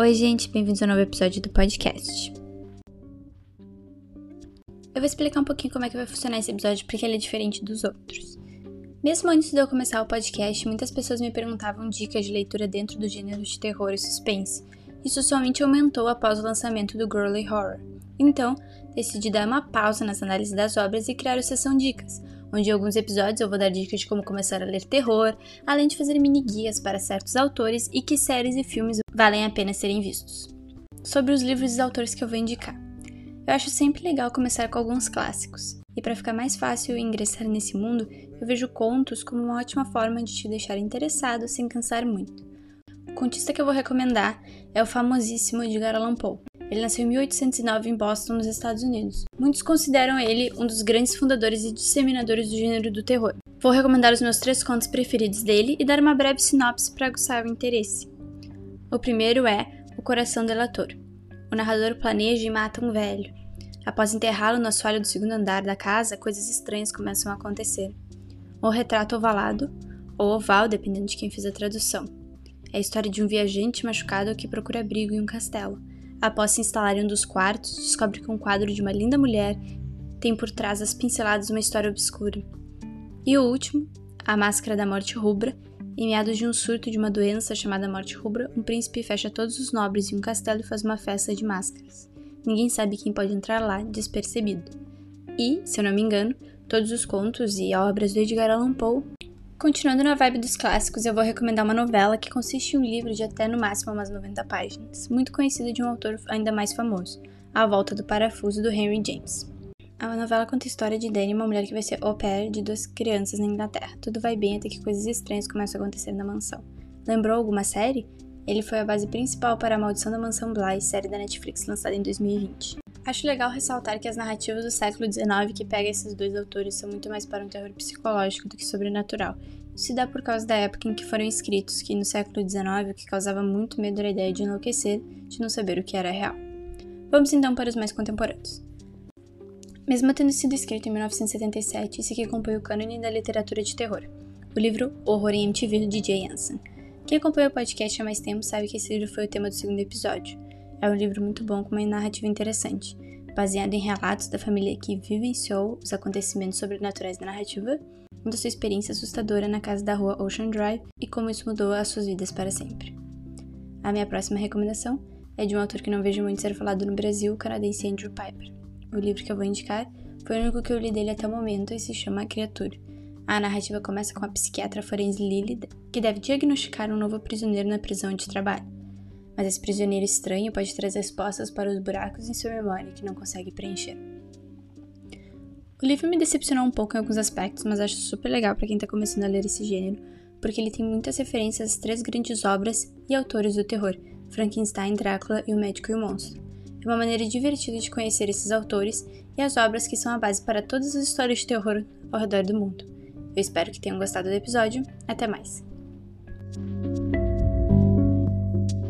Oi, gente, bem-vindos a um novo episódio do podcast. Eu vou explicar um pouquinho como é que vai funcionar esse episódio porque ele é diferente dos outros. Mesmo antes de eu começar o podcast, muitas pessoas me perguntavam dicas de leitura dentro do gênero de terror e suspense. Isso somente aumentou após o lançamento do Girly Horror. Então, decidi dar uma pausa nas análises das obras e criar o Sessão Dicas, onde em alguns episódios eu vou dar dicas de como começar a ler terror, além de fazer mini guias para certos autores e que séries e filmes valem a pena serem vistos. Sobre os livros e autores que eu vou indicar. Eu acho sempre legal começar com alguns clássicos, e para ficar mais fácil ingressar nesse mundo, eu vejo contos como uma ótima forma de te deixar interessado sem cansar muito. Contista que eu vou recomendar é o famosíssimo Edgar Allan Poe. Ele nasceu em 1809 em Boston, nos Estados Unidos. Muitos consideram ele um dos grandes fundadores e disseminadores do gênero do terror. Vou recomendar os meus três contos preferidos dele e dar uma breve sinopse para aguçar o interesse. O primeiro é O Coração Delator. O narrador planeja e mata um velho. Após enterrá-lo no assoalho do segundo andar da casa, coisas estranhas começam a acontecer. O retrato ovalado, ou oval, dependendo de quem fez a tradução. É a história de um viajante machucado que procura abrigo em um castelo. Após se instalar em um dos quartos, descobre que um quadro de uma linda mulher tem por trás as pinceladas uma história obscura. E o último, A Máscara da Morte Rubra. Em meados de um surto de uma doença chamada Morte Rubra, um príncipe fecha todos os nobres em um castelo e faz uma festa de máscaras. Ninguém sabe quem pode entrar lá despercebido. E, se eu não me engano, todos os contos e obras do Edgar Allan Poe Continuando na vibe dos clássicos, eu vou recomendar uma novela que consiste em um livro de até no máximo umas 90 páginas, muito conhecido de um autor ainda mais famoso, A Volta do Parafuso, do Henry James. A novela conta a história de Danny, uma mulher que vai ser au pair de duas crianças na Inglaterra. Tudo vai bem até que coisas estranhas começam a acontecer na mansão. Lembrou alguma série? Ele foi a base principal para A Maldição da Mansão Bly, série da Netflix lançada em 2020. Acho legal ressaltar que as narrativas do século XIX que pega esses dois autores são muito mais para um terror psicológico do que sobrenatural. Isso se dá por causa da época em que foram escritos, que no século XIX o que causava muito medo era a ideia de enlouquecer, de não saber o que era real. Vamos então para os mais contemporâneos. Mesmo tendo sido escrito em 1977, esse aqui compõe o cânone da literatura de terror, o livro Horror em MTV de Jay Anson. Quem acompanha o podcast há mais tempo sabe que esse livro foi o tema do segundo episódio. É um livro muito bom com uma narrativa interessante, baseado em relatos da família que vivenciou os acontecimentos sobrenaturais da narrativa, da sua experiência assustadora na casa da rua Ocean Drive e como isso mudou as suas vidas para sempre. A minha próxima recomendação é de um autor que não vejo muito ser falado no Brasil, o canadense Andrew Piper. O livro que eu vou indicar foi o único que eu li dele até o momento e se chama A Criatura. A narrativa começa com a psiquiatra forense Lily, que deve diagnosticar um novo prisioneiro na prisão de trabalho mas esse prisioneiro estranho pode trazer respostas para os buracos em sua memória que não consegue preencher. O livro me decepcionou um pouco em alguns aspectos, mas acho super legal para quem está começando a ler esse gênero, porque ele tem muitas referências às três grandes obras e autores do terror: Frankenstein, Drácula e O Médico e o Monstro. É uma maneira divertida de conhecer esses autores e as obras que são a base para todas as histórias de terror ao redor do mundo. Eu espero que tenham gostado do episódio. Até mais!